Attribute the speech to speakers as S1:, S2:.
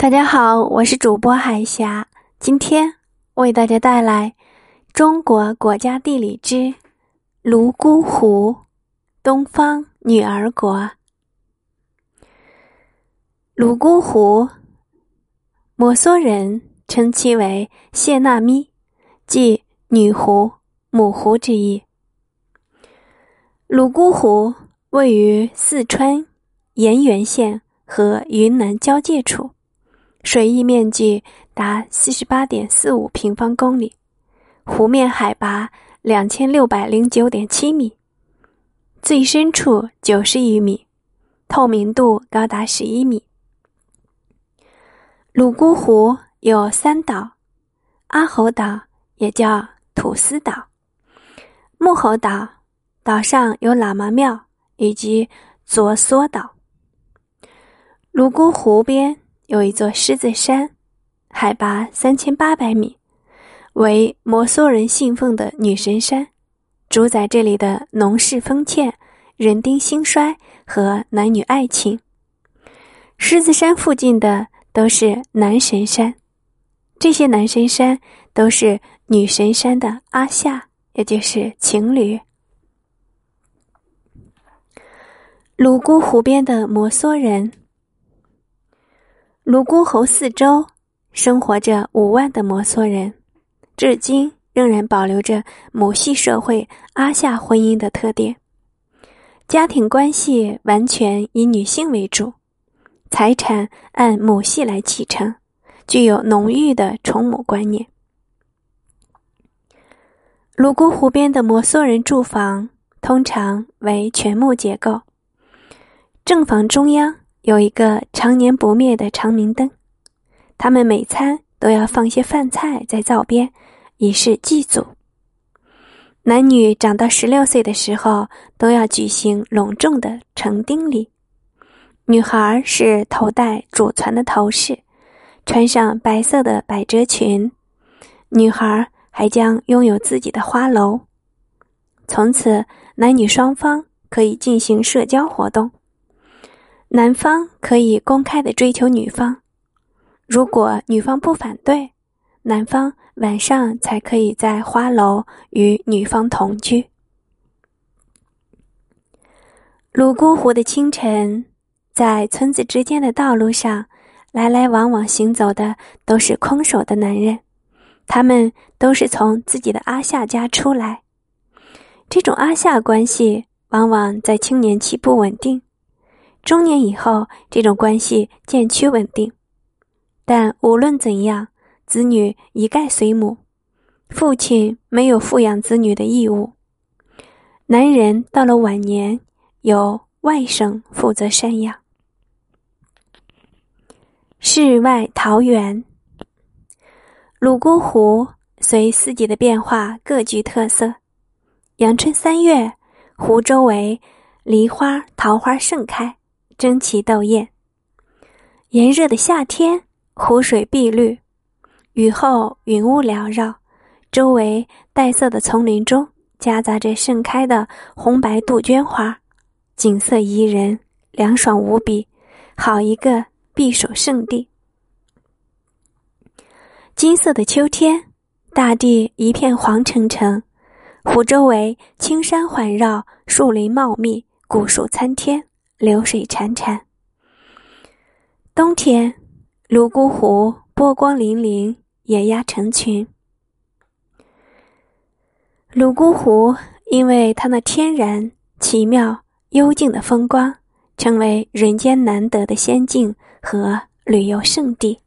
S1: 大家好，我是主播海霞，今天为大家带来《中国国家地理之泸沽湖——东方女儿国》。泸沽湖，摩梭人称其为谢纳咪，即女湖、母湖之意。泸沽湖位于四川盐源县和云南交界处。水域面积达四十八点四五平方公里，湖面海拔两千六百零九点七米，最深处九十余米，透明度高达十一米。泸沽湖有三岛：阿猴岛也叫土司岛、木猴岛，岛上有喇嘛庙以及卓梭岛。泸沽湖边。有一座狮子山，海拔三千八百米，为摩梭人信奉的女神山，主宰这里的农事丰歉、人丁兴衰和男女爱情。狮子山附近的都是男神山，这些男神山都是女神山的阿夏，也就是情侣。泸沽湖边的摩梭人。泸沽湖四周生活着五万的摩梭人，至今仍然保留着母系社会阿夏婚姻的特点，家庭关系完全以女性为主，财产按母系来继承，具有浓郁的宠母观念。泸沽湖边的摩梭人住房通常为全木结构，正房中央。有一个常年不灭的长明灯，他们每餐都要放些饭菜在灶边，以示祭祖。男女长到十六岁的时候，都要举行隆重的成丁礼。女孩是头戴祖传的头饰，穿上白色的百褶裙，女孩还将拥有自己的花楼。从此，男女双方可以进行社交活动。男方可以公开的追求女方，如果女方不反对，男方晚上才可以在花楼与女方同居。泸沽湖的清晨，在村子之间的道路上，来来往往行走的都是空手的男人，他们都是从自己的阿夏家出来。这种阿夏关系往往在青年期不稳定。中年以后，这种关系渐趋稳定，但无论怎样，子女一概随母，父亲没有抚养子女的义务。男人到了晚年，由外甥负责赡养。世外桃源，泸沽湖随四季的变化各具特色。阳春三月，湖周围梨花、桃花盛开。争奇斗艳。炎热的夏天，湖水碧绿；雨后，云雾缭绕，周围黛色的丛林中夹杂着盛开的红白杜鹃花，景色宜人，凉爽无比，好一个避暑胜地。金色的秋天，大地一片黄澄澄，湖周围青山环绕，树林茂密，古树参天。流水潺潺。冬天，泸沽湖波光粼粼，野鸭成群。泸沽湖因为它那天然、奇妙、幽静的风光，成为人间难得的仙境和旅游胜地。